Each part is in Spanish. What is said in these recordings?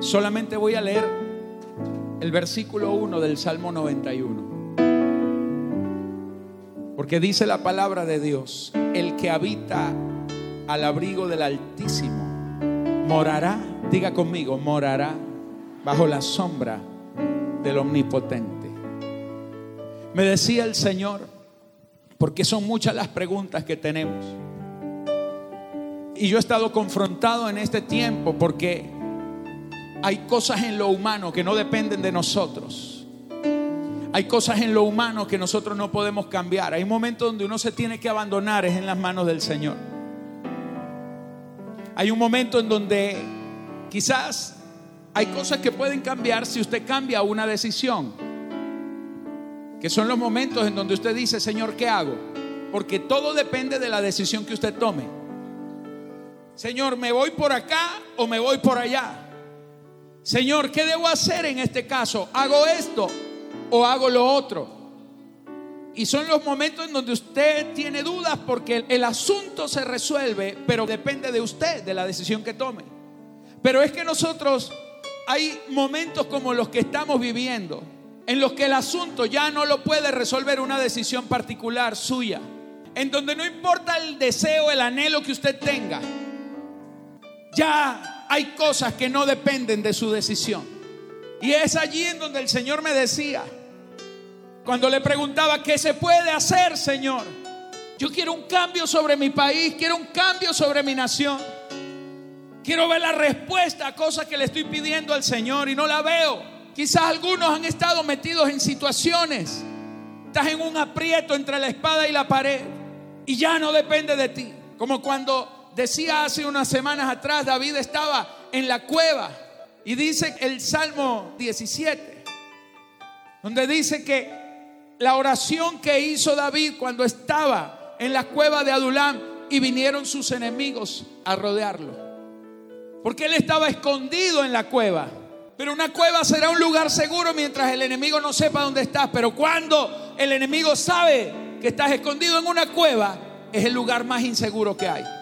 Solamente voy a leer el versículo 1 del Salmo 91. Porque dice la palabra de Dios, el que habita al abrigo del Altísimo morará, diga conmigo, morará bajo la sombra del Omnipotente. Me decía el Señor, porque son muchas las preguntas que tenemos. Y yo he estado confrontado en este tiempo porque hay cosas en lo humano que no dependen de nosotros. Hay cosas en lo humano que nosotros no podemos cambiar. Hay momentos donde uno se tiene que abandonar, es en las manos del Señor. Hay un momento en donde quizás hay cosas que pueden cambiar si usted cambia una decisión. Que son los momentos en donde usted dice, Señor, ¿qué hago? Porque todo depende de la decisión que usted tome. Señor, ¿me voy por acá o me voy por allá? Señor, ¿qué debo hacer en este caso? ¿Hago esto o hago lo otro? Y son los momentos en donde usted tiene dudas porque el asunto se resuelve, pero depende de usted, de la decisión que tome. Pero es que nosotros hay momentos como los que estamos viviendo, en los que el asunto ya no lo puede resolver una decisión particular suya, en donde no importa el deseo, el anhelo que usted tenga, ya hay cosas que no dependen de su decisión. Y es allí en donde el Señor me decía, cuando le preguntaba, ¿qué se puede hacer, Señor? Yo quiero un cambio sobre mi país, quiero un cambio sobre mi nación. Quiero ver la respuesta a cosas que le estoy pidiendo al Señor y no la veo. Quizás algunos han estado metidos en situaciones. Estás en un aprieto entre la espada y la pared y ya no depende de ti. Como cuando Decía hace unas semanas atrás, David estaba en la cueva y dice el Salmo 17, donde dice que la oración que hizo David cuando estaba en la cueva de Adulam y vinieron sus enemigos a rodearlo. Porque él estaba escondido en la cueva. Pero una cueva será un lugar seguro mientras el enemigo no sepa dónde estás. Pero cuando el enemigo sabe que estás escondido en una cueva, es el lugar más inseguro que hay.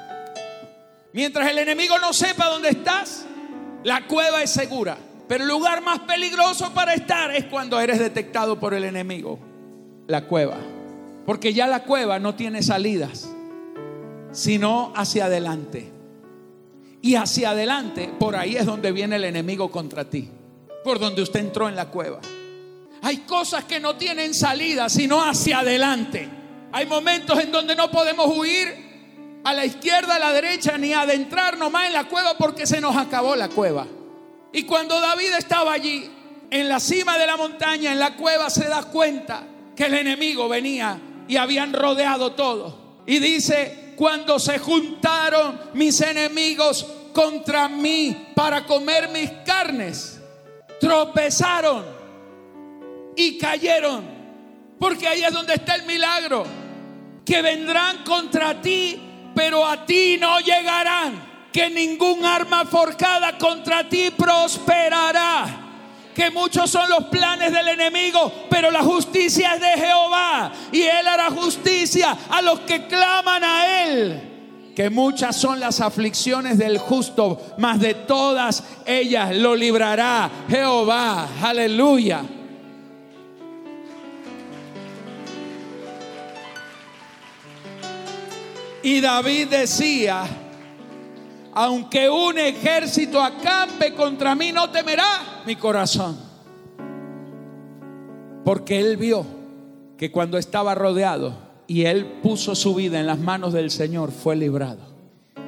Mientras el enemigo no sepa dónde estás, la cueva es segura. Pero el lugar más peligroso para estar es cuando eres detectado por el enemigo. La cueva. Porque ya la cueva no tiene salidas, sino hacia adelante. Y hacia adelante, por ahí es donde viene el enemigo contra ti. Por donde usted entró en la cueva. Hay cosas que no tienen salida, sino hacia adelante. Hay momentos en donde no podemos huir a la izquierda, a la derecha, ni adentrarnos más en la cueva porque se nos acabó la cueva. Y cuando David estaba allí, en la cima de la montaña, en la cueva, se da cuenta que el enemigo venía y habían rodeado todo. Y dice, cuando se juntaron mis enemigos contra mí para comer mis carnes, tropezaron y cayeron. Porque ahí es donde está el milagro. Que vendrán contra ti pero a ti no llegarán. Que ningún arma forjada contra ti prosperará. Que muchos son los planes del enemigo, pero la justicia es de Jehová. Y Él hará justicia a los que claman a Él que muchas son las aflicciones del justo, mas de todas ellas lo librará Jehová. Aleluya. Y David decía, aunque un ejército acampe contra mí, no temerá mi corazón. Porque él vio que cuando estaba rodeado y él puso su vida en las manos del Señor, fue librado.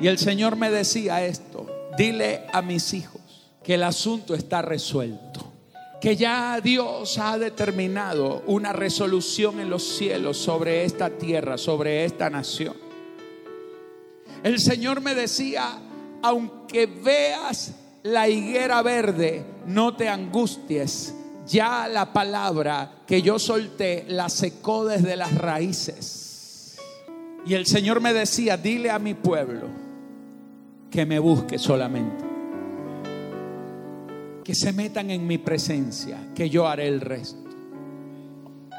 Y el Señor me decía esto, dile a mis hijos que el asunto está resuelto, que ya Dios ha determinado una resolución en los cielos sobre esta tierra, sobre esta nación el Señor me decía, aunque veas la higuera verde, no te angusties. Ya la palabra que yo solté la secó desde las raíces. Y el Señor me decía, dile a mi pueblo que me busque solamente. Que se metan en mi presencia, que yo haré el resto.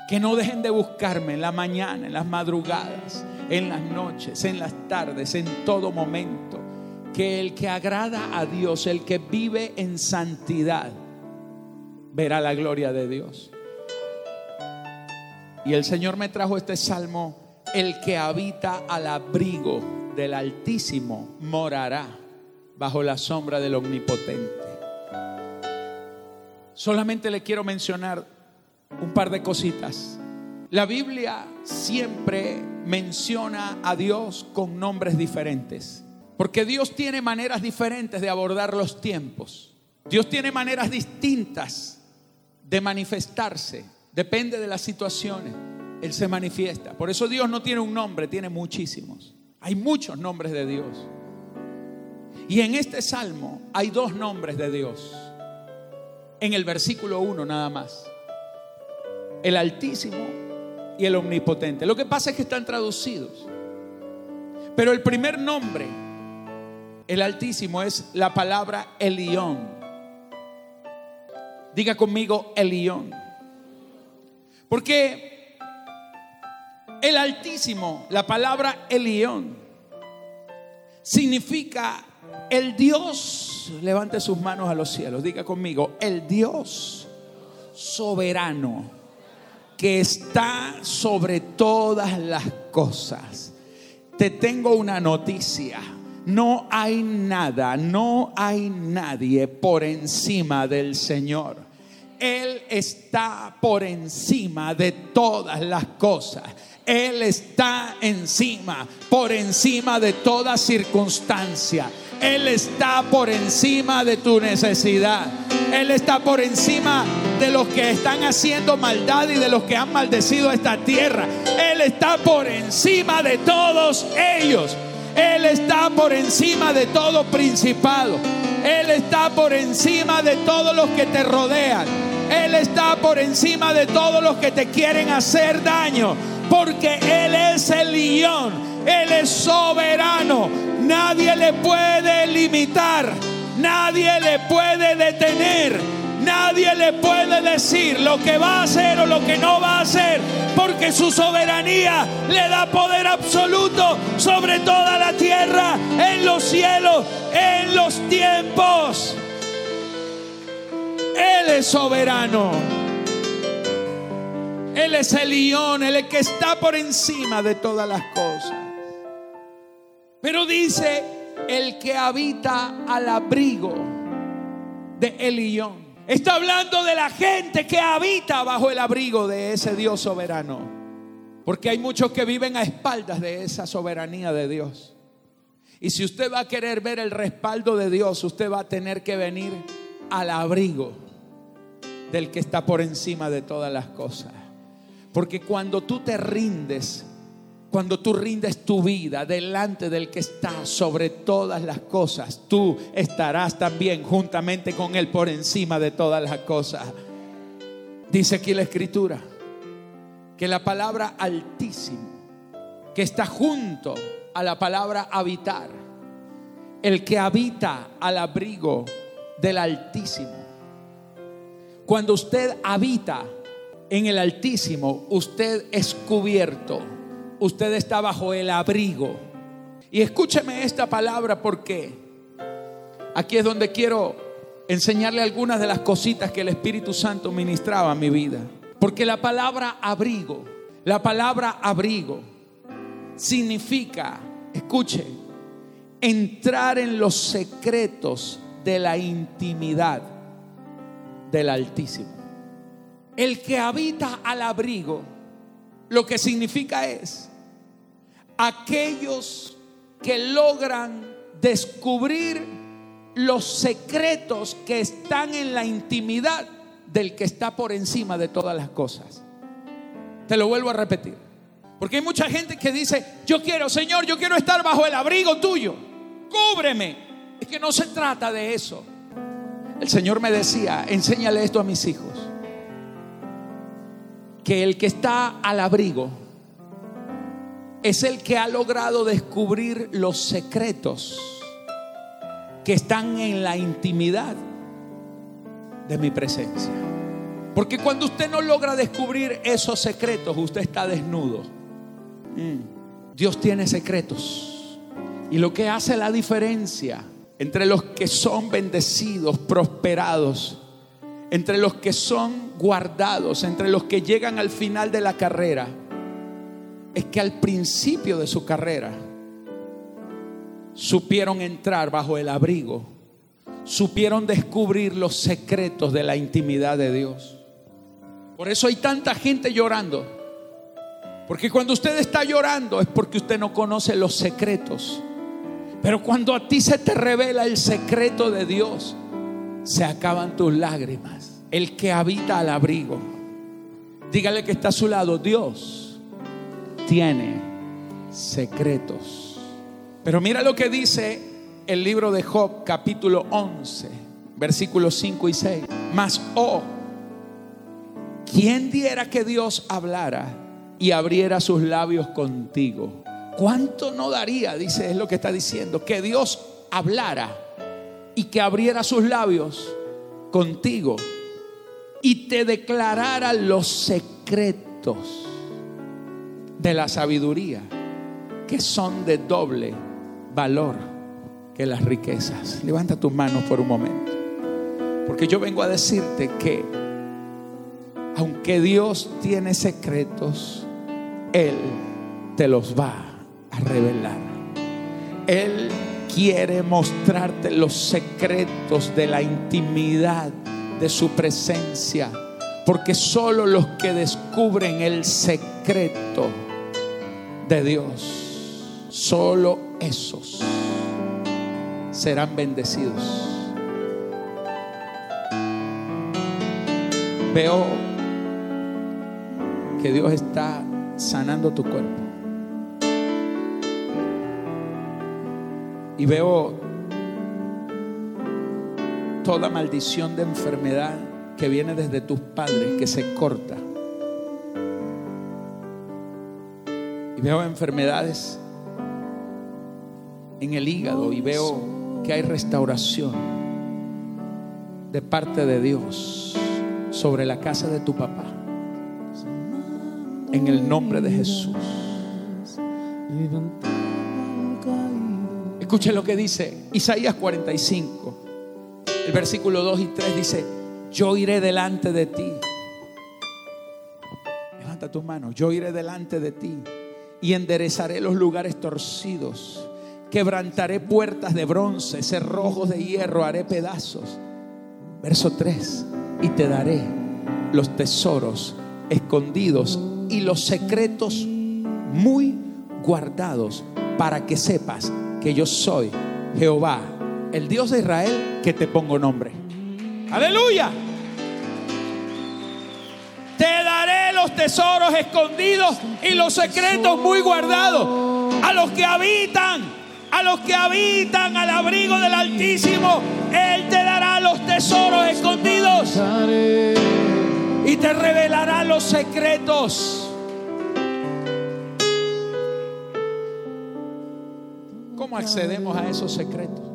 Que no dejen de buscarme en la mañana, en las madrugadas, en las noches, en las tardes, en todo momento. que el que agrada a Dios, el que vive en santidad, verá la gloria de Dios. Y el Señor me trajo este salmo, el que habita al abrigo del Altísimo morará bajo la sombra del Omnipotente. Solamente le quiero mencionar un par de cositas. La Biblia siempre menciona a Dios con nombres diferentes, porque Dios tiene maneras diferentes de abordar los tiempos. Dios tiene maneras distintas de manifestarse, depende de las situaciones. Él se manifiesta. Por eso Dios no tiene un nombre, tiene muchísimos. Hay muchos nombres de Dios. Y en este salmo hay dos nombres de Dios. En el versículo 1 nada más. El Altísimo y el Omnipotente. Lo que pasa es que están traducidos. Pero el primer nombre, el Altísimo, es la palabra Elión. Diga conmigo Elión. Porque el Altísimo, la palabra Elión, significa el Dios, levante sus manos a los cielos, diga conmigo, el Dios soberano que está sobre todas las cosas. Te tengo una noticia. No hay nada, no hay nadie por encima del Señor. Él está por encima de todas las cosas. Él está encima, por encima de toda circunstancia. Él está por encima de tu necesidad. Él está por encima de los que están haciendo maldad y de los que han maldecido esta tierra. Él está por encima de todos ellos. Él está por encima de todo principado. Él está por encima de todos los que te rodean. Él está por encima de todos los que te quieren hacer daño. Porque Él es el león. Él es soberano. Nadie le puede limitar. Nadie le puede detener. Nadie le puede decir lo que va a hacer o lo que no va a hacer, porque su soberanía le da poder absoluto sobre toda la tierra, en los cielos, en los tiempos. Él es soberano. Él es el león, el que está por encima de todas las cosas. Pero dice el que habita al abrigo de Elión. Está hablando de la gente que habita bajo el abrigo de ese Dios soberano. Porque hay muchos que viven a espaldas de esa soberanía de Dios. Y si usted va a querer ver el respaldo de Dios, usted va a tener que venir al abrigo del que está por encima de todas las cosas. Porque cuando tú te rindes cuando tú rindes tu vida delante del que está sobre todas las cosas, tú estarás también juntamente con Él por encima de todas las cosas. Dice aquí la escritura que la palabra altísimo, que está junto a la palabra habitar, el que habita al abrigo del altísimo. Cuando usted habita en el altísimo, usted es cubierto usted está bajo el abrigo. Y escúcheme esta palabra porque aquí es donde quiero enseñarle algunas de las cositas que el Espíritu Santo ministraba a mi vida. Porque la palabra abrigo, la palabra abrigo significa, escuche, entrar en los secretos de la intimidad del Altísimo. El que habita al abrigo, lo que significa es aquellos que logran descubrir los secretos que están en la intimidad del que está por encima de todas las cosas. Te lo vuelvo a repetir. Porque hay mucha gente que dice, yo quiero, Señor, yo quiero estar bajo el abrigo tuyo. Cúbreme. Es que no se trata de eso. El Señor me decía, enséñale esto a mis hijos. Que el que está al abrigo es el que ha logrado descubrir los secretos que están en la intimidad de mi presencia. Porque cuando usted no logra descubrir esos secretos, usted está desnudo. Mm. Dios tiene secretos. Y lo que hace la diferencia entre los que son bendecidos, prosperados, entre los que son guardados, entre los que llegan al final de la carrera, es que al principio de su carrera supieron entrar bajo el abrigo, supieron descubrir los secretos de la intimidad de Dios. Por eso hay tanta gente llorando. Porque cuando usted está llorando es porque usted no conoce los secretos. Pero cuando a ti se te revela el secreto de Dios, se acaban tus lágrimas. El que habita al abrigo, dígale que está a su lado, Dios tiene secretos. Pero mira lo que dice el libro de Job, capítulo 11, versículos 5 y 6. Mas, oh, ¿quién diera que Dios hablara y abriera sus labios contigo? ¿Cuánto no daría, dice, es lo que está diciendo, que Dios hablara y que abriera sus labios contigo y te declarara los secretos de la sabiduría que son de doble valor que las riquezas? Levanta tus manos por un momento. Porque yo vengo a decirte que aunque Dios tiene secretos, Él te los va a revelar. Él quiere mostrarte los secretos de la intimidad de su presencia. Porque solo los que descubren el secreto de Dios, solo esos serán bendecidos. Veo que Dios está sanando tu cuerpo. Y veo toda maldición de enfermedad que viene desde tus padres, que se corta. Y veo enfermedades en el hígado y veo que hay restauración de parte de Dios sobre la casa de tu papá. En el nombre de Jesús. Escuche lo que dice Isaías 45, el versículo 2 y 3 dice, yo iré delante de ti. Levanta tus manos, yo iré delante de ti y enderezaré los lugares torcidos. Quebrantaré puertas de bronce, cerrojos de hierro, haré pedazos. Verso 3, y te daré los tesoros escondidos y los secretos muy guardados para que sepas que yo soy Jehová, el Dios de Israel, que te pongo nombre. Aleluya. Te daré los tesoros escondidos y los secretos muy guardados a los que habitan, a los que habitan al abrigo del Altísimo. Él te dará los tesoros escondidos y te revelará los secretos. ¿Cómo accedemos a esos secretos?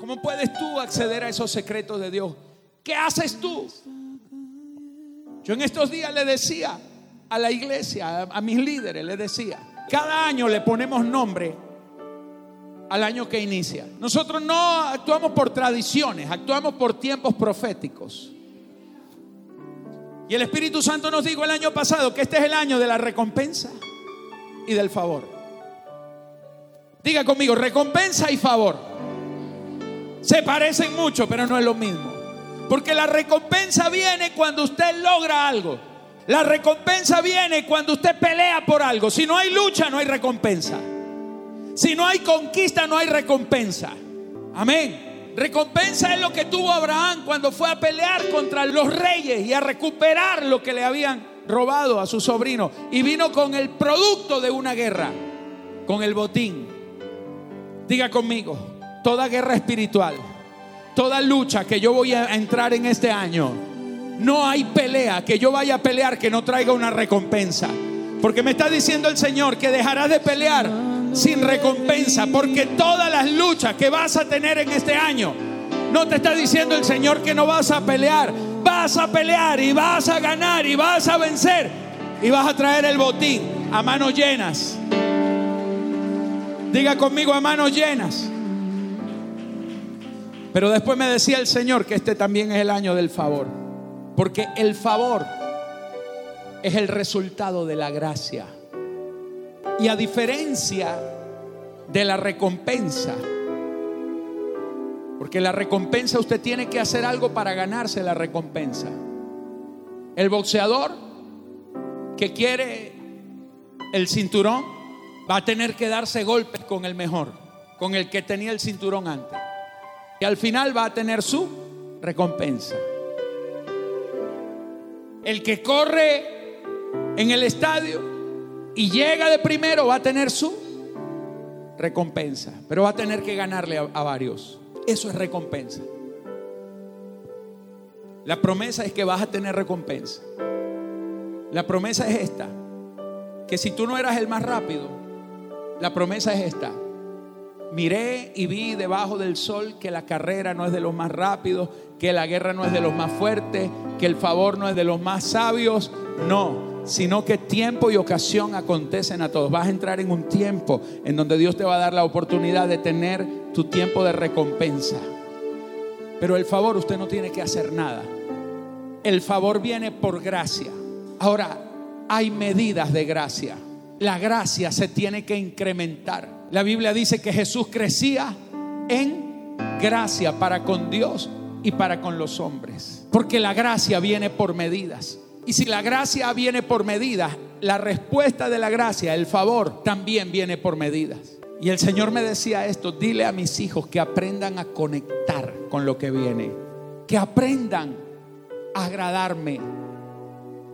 ¿Cómo puedes tú acceder a esos secretos de Dios? ¿Qué haces tú? Yo en estos días le decía a la iglesia, a, mis líderes, le decía, cada año le ponemos nombre al año que inicia. Nosotros no actuamos por tradiciones, actuamos por tiempos proféticos. Y el Espíritu Santo nos dijo el año pasado que este es el año de la recompensa y del favor. Diga conmigo, recompensa y favor. Se parecen mucho, pero no es lo mismo. Porque la recompensa viene cuando usted logra algo. La recompensa viene cuando usted pelea por algo. Si no hay lucha, no hay recompensa. Si no hay conquista, no hay recompensa. Amén. Recompensa es lo que tuvo Abraham cuando fue a pelear contra los reyes y a recuperar lo que le habían robado a su sobrino. Y vino con el producto de una guerra, con el botín. Diga conmigo, toda guerra espiritual, toda lucha que yo voy a entrar en este año, no hay pelea que yo vaya a pelear que no traiga una recompensa. Porque me está diciendo el Señor que dejarás de pelear sin recompensa. Porque todas las luchas que vas a tener en este año, no te está diciendo el Señor que no vas a pelear. Vas a pelear y vas a ganar y vas a vencer. Y vas a traer el botín a manos llenas. Diga conmigo a manos llenas. Pero después me decía el Señor que este también es el año del favor. Porque el favor es el resultado de la gracia. Y a diferencia de la recompensa, porque la recompensa usted tiene que hacer algo para ganarse la recompensa. El boxeador que quiere el cinturón va a tener que darse golpes con el mejor, con el que tenía el cinturón antes. Y al final va a tener su recompensa. El que corre en el estadio y llega de primero va a tener su recompensa, pero va a tener que ganarle a, a varios. Eso es recompensa. La promesa es que vas a tener recompensa. La promesa es esta, que si tú no eras el más rápido, la promesa es esta. Miré y vi debajo del sol que la carrera no es de los más rápidos, que la guerra no es de los más fuertes, que el favor no es de los más sabios. No, sino que tiempo y ocasión acontecen a todos. Vas a entrar en un tiempo en donde Dios te va a dar la oportunidad de tener tu tiempo de recompensa. Pero el favor usted no tiene que hacer nada. El favor viene por gracia. Ahora, hay medidas de gracia. La gracia se tiene que incrementar. La Biblia dice que Jesús crecía en gracia para con Dios y para con los hombres. Porque la gracia viene por medidas. Y si la gracia viene por medidas, la respuesta de la gracia, el favor, también viene por medidas. Y el Señor me decía esto, dile a mis hijos que aprendan a conectar con lo que viene, que aprendan a agradarme,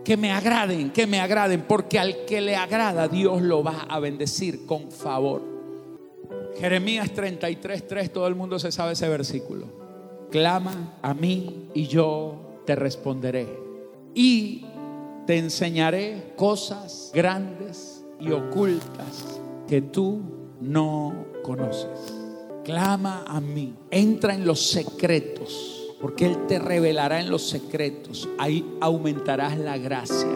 que me agraden, que me agraden, porque al que le agrada Dios lo va a bendecir con favor. Jeremías 33, 3, todo el mundo se sabe ese versículo. Clama a mí y yo te responderé. Y te enseñaré cosas grandes y ocultas que tú no conoces. Clama a mí, entra en los secretos porque Él te revelará en los secretos. Ahí aumentarás la gracia.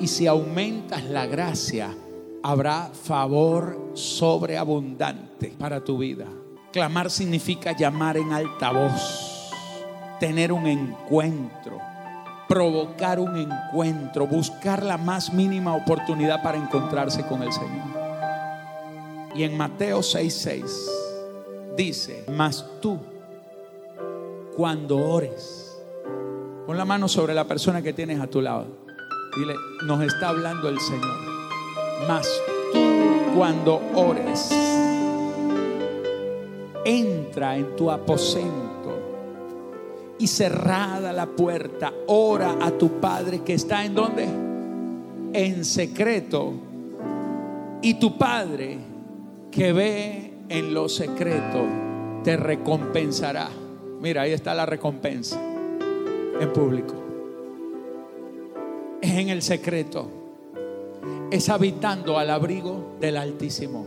Y si aumentas la gracia, habrá favor sobreabundante para tu vida. Clamar significa llamar en alta voz, tener un encuentro, provocar un encuentro, buscar la más mínima oportunidad para encontrarse con el Señor. Y en Mateo 6:6 dice, mas tú cuando ores. Pon la mano sobre la persona que tienes a tu lado. Dile, nos está hablando el Señor. Mas tú cuando ores, entra en tu aposento y cerrada la puerta, ora a tu Padre que está en donde? En secreto. Y tu Padre que ve en lo secreto te recompensará. Mira, ahí está la recompensa en público. Es en el secreto. Es habitando al abrigo del Altísimo.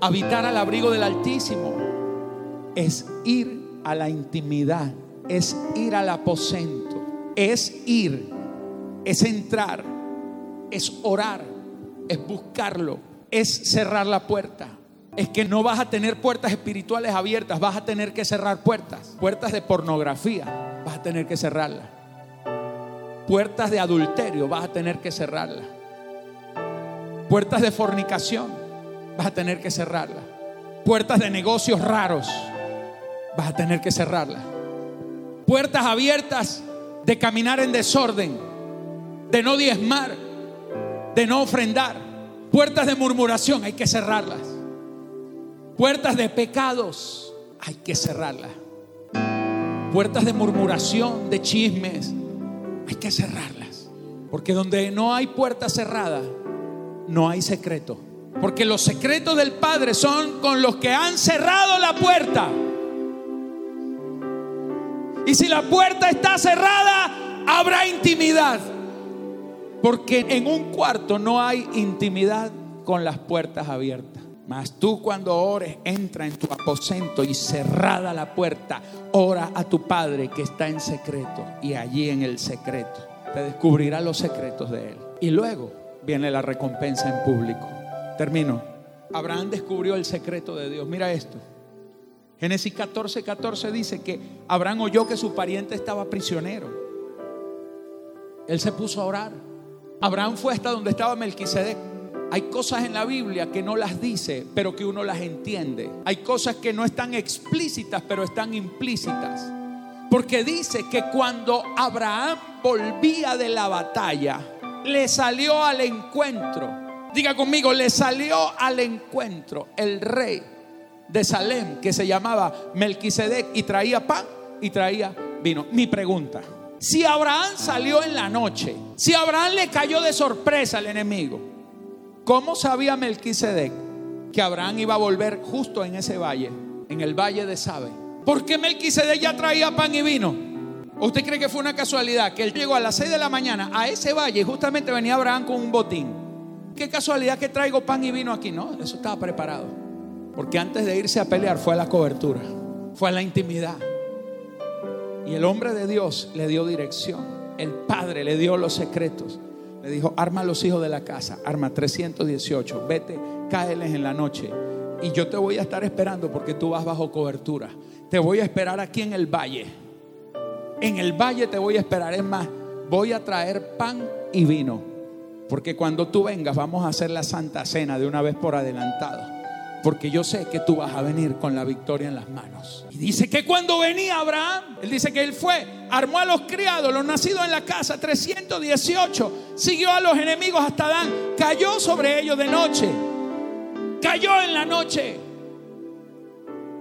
Habitar al abrigo del Altísimo es ir a la intimidad, es ir al aposento, es ir, es entrar, es orar, es buscarlo, es cerrar la puerta es que no vas a tener puertas espirituales abiertas, vas a tener que cerrar puertas. Puertas de pornografía, vas a tener que cerrarlas. Puertas de adulterio, vas a tener que cerrarlas. Puertas de fornicación, vas a tener que cerrarlas. Puertas de negocios raros, vas a tener que cerrarlas. Puertas abiertas de caminar en desorden, de no diezmar, de no ofrendar. Puertas de murmuración, hay que cerrarlas Puertas de pecados hay que cerrarlas. Puertas de murmuración, de chismes, hay que cerrarlas. Porque donde no hay puerta cerrada, no hay secreto. Porque los secretos del Padre son con los que han cerrado la puerta. Y si la puerta está cerrada, habrá intimidad. Porque en un cuarto no hay intimidad con las puertas abiertas. Mas tú cuando ores, entra en tu aposento y cerrada la puerta, ora a tu Padre que está en secreto y allí en el secreto te descubrirá los secretos de Él. Y luego viene la recompensa en público. Termino. Abraham descubrió el secreto de Dios. Mira esto. Génesis 14, 14 dice que Abraham oyó que su pariente estaba prisionero. Él se puso a orar. Abraham fue hasta donde estaba Melquisedec. Hay cosas en la Biblia que no las dice, pero que uno las entiende. Hay cosas que no están explícitas, pero están implícitas. Porque dice que cuando Abraham volvía de la batalla, le salió al encuentro. Diga conmigo, le salió al encuentro el rey de Salem que se llamaba Melquisedec y traía pan y traía vino. Mi pregunta, si Abraham salió en la noche, si Abraham le cayó de sorpresa al enemigo, ¿cómo sabía Melquisedec que Abraham iba a volver justo en ese valle, en el valle de Sabe? ¿Por qué Melquisedec ya traía pan y vino? ¿Usted cree que fue una casualidad que él llegó a las 6 de la mañana a ese valle y justamente venía Abraham con un botín? ¿Qué casualidad que traigo pan y vino aquí? No, eso estaba preparado. Porque antes de irse a pelear fue a la cobertura, fue a la intimidad. Y el hombre de Dios le dio dirección. El Padre le dio los secretos. Le dijo, arma a los hijos de la casa, arma 318, vete, cáeles en la noche. Y yo te voy a estar esperando porque tú vas bajo cobertura. Te voy a esperar aquí en el valle. En el valle te voy a esperar. Es más, voy a traer pan y vino. Porque cuando tú vengas vamos a hacer la santa cena de una vez por adelantado porque yo sé que tú vas a venir con la victoria en las manos. Y dice que cuando venía Abraham, él dice que él fue, armó a los criados, los nacidos en la casa, 318, siguió a los enemigos hasta Dan, cayó sobre ellos de noche, cayó en la noche.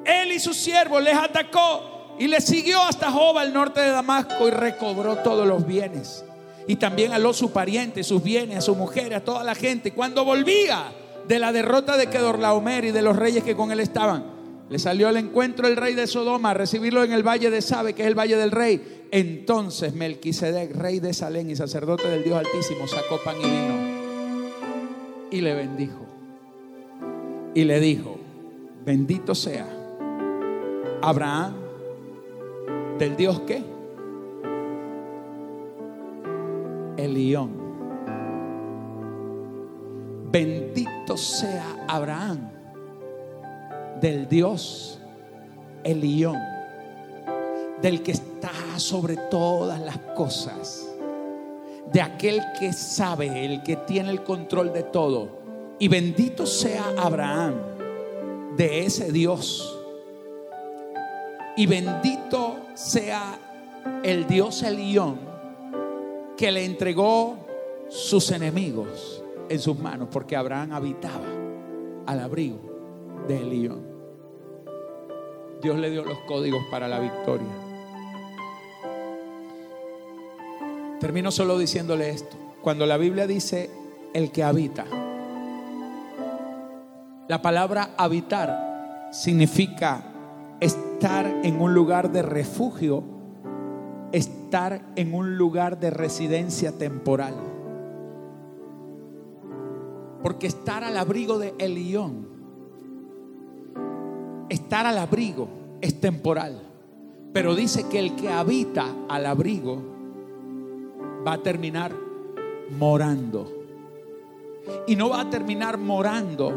Él y su siervo les atacó y les siguió hasta Joba, al norte de Damasco, y recobró todos los bienes. Y también aló su pariente, sus bienes, a su mujer, a toda la gente. Cuando volvía, de la derrota de Kedorlaomer y de los reyes que con él estaban. Le salió al encuentro el rey de Sodoma a recibirlo en el valle de Sabe, que es el valle del rey. Entonces Melquisedec, rey de Salén y sacerdote del Dios Altísimo, sacó pan y vino y le bendijo. Y le dijo, bendito sea Abraham del Dios que? Elión Bendito sea Abraham del Dios Elión, del que está sobre todas las cosas, de aquel que sabe, el que tiene el control de todo. Y bendito sea Abraham de ese Dios. Y bendito sea el Dios Elión que le entregó sus enemigos en sus manos, porque Abraham habitaba al abrigo del león. Dios le dio los códigos para la victoria. Termino solo diciéndole esto. Cuando la Biblia dice el que habita, la palabra habitar significa estar en un lugar de refugio, estar en un lugar de residencia temporal. Porque estar al abrigo de Elión, estar al abrigo es temporal. Pero dice que el que habita al abrigo va a terminar morando. Y no va a terminar morando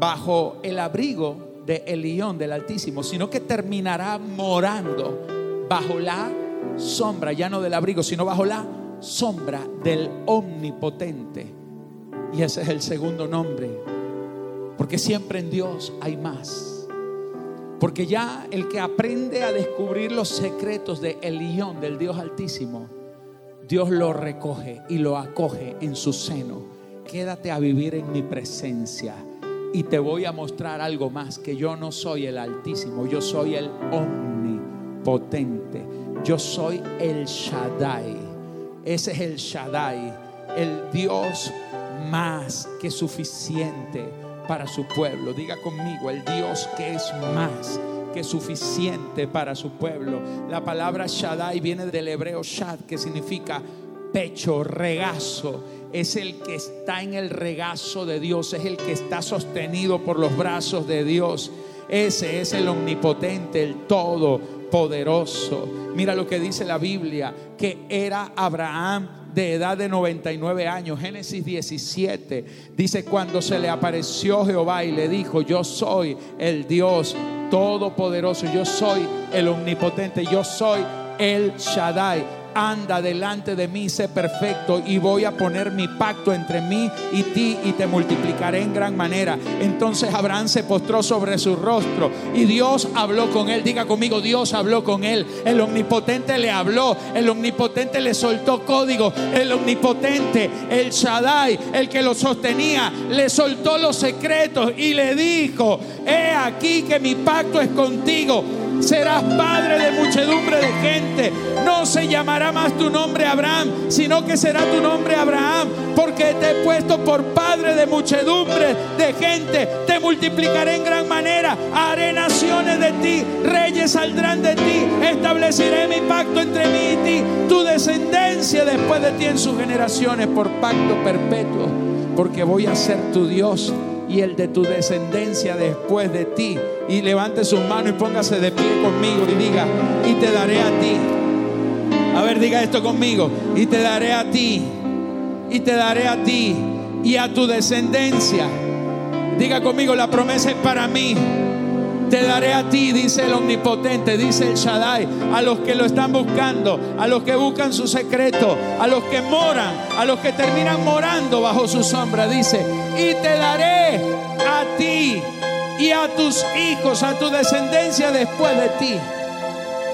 bajo el abrigo de Elión del Altísimo, sino que terminará morando bajo la sombra, ya no del abrigo, sino bajo la sombra del Omnipotente y ese es el segundo nombre. Porque siempre en Dios hay más. Porque ya el que aprende a descubrir los secretos de Elión, del Dios Altísimo, Dios lo recoge y lo acoge en su seno. Quédate a vivir en mi presencia y te voy a mostrar algo más, que yo no soy el Altísimo, yo soy el Omnipotente, yo soy el Shaddai. Ese es el Shaddai, el Dios más que suficiente para su pueblo. Diga conmigo, el Dios que es más que suficiente para su pueblo. La palabra Shaddai viene del hebreo Shad, que significa pecho, regazo. Es el que está en el regazo de Dios, es el que está sostenido por los brazos de Dios. Ese es el omnipotente, el todopoderoso. Mira lo que dice la Biblia, que era Abraham de edad de 99 años. Génesis 17 dice, cuando se le apareció Jehová y le dijo, yo soy el Dios todopoderoso, yo soy el omnipotente, yo soy el Shaddai anda delante de mí, sé perfecto y voy a poner mi pacto entre mí y ti y te multiplicaré en gran manera. Entonces Abraham se postró sobre su rostro y Dios habló con él. Diga conmigo, Dios habló con él. El omnipotente le habló, el omnipotente le soltó código, el omnipotente, el Shaddai, el que lo sostenía, le soltó los secretos y le dijo, he aquí que mi pacto es contigo serás padre de muchedumbre de gente. No se llamará más tu nombre Abraham, sino que será tu nombre Abraham, porque te he puesto por padre de muchedumbre de gente. Te multiplicaré en gran manera, haré naciones de ti, reyes saldrán de ti, estableceré mi pacto entre mí y ti, tu descendencia después de ti en sus generaciones por pacto perpetuo, porque voy a ser tu Dios y el de tu descendencia después de ti. Y levante sus manos y póngase de pie conmigo y diga, y te daré a ti. A ver, diga esto conmigo. Y te daré a ti. Y te daré a ti y a tu descendencia. Diga conmigo, la promesa es para mí. Te daré a ti, dice el omnipotente, dice el Shaddai, a los que lo están buscando, a los que buscan su secreto, a los que moran, a los que terminan morando bajo su sombra, dice, y te daré a ti y a tus hijos, a tu descendencia después de ti,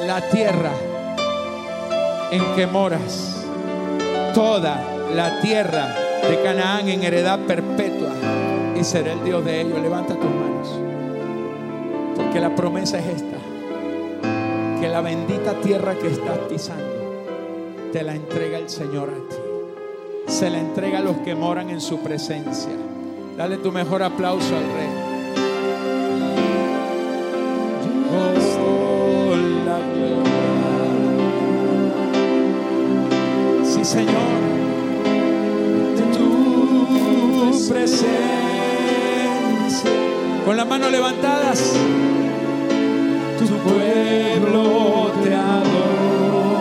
la tierra en que moras, toda la tierra de Canaán en heredad perpetua, y seré el Dios de ellos. Levanta tus manos. Porque la promesa es esta, que la bendita tierra que estás pisando, te la entrega el Señor a ti. Se la entrega a los que moran en su presencia. Dale tu mejor aplauso al Rey. Señor. Tu presencia. Con las manos levantadas. Tu pueblo te adora.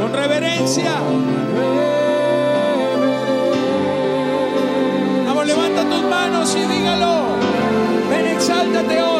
Con reverencia. Vamos, levanta tus manos y dígalo. Ven, exáltate hoy.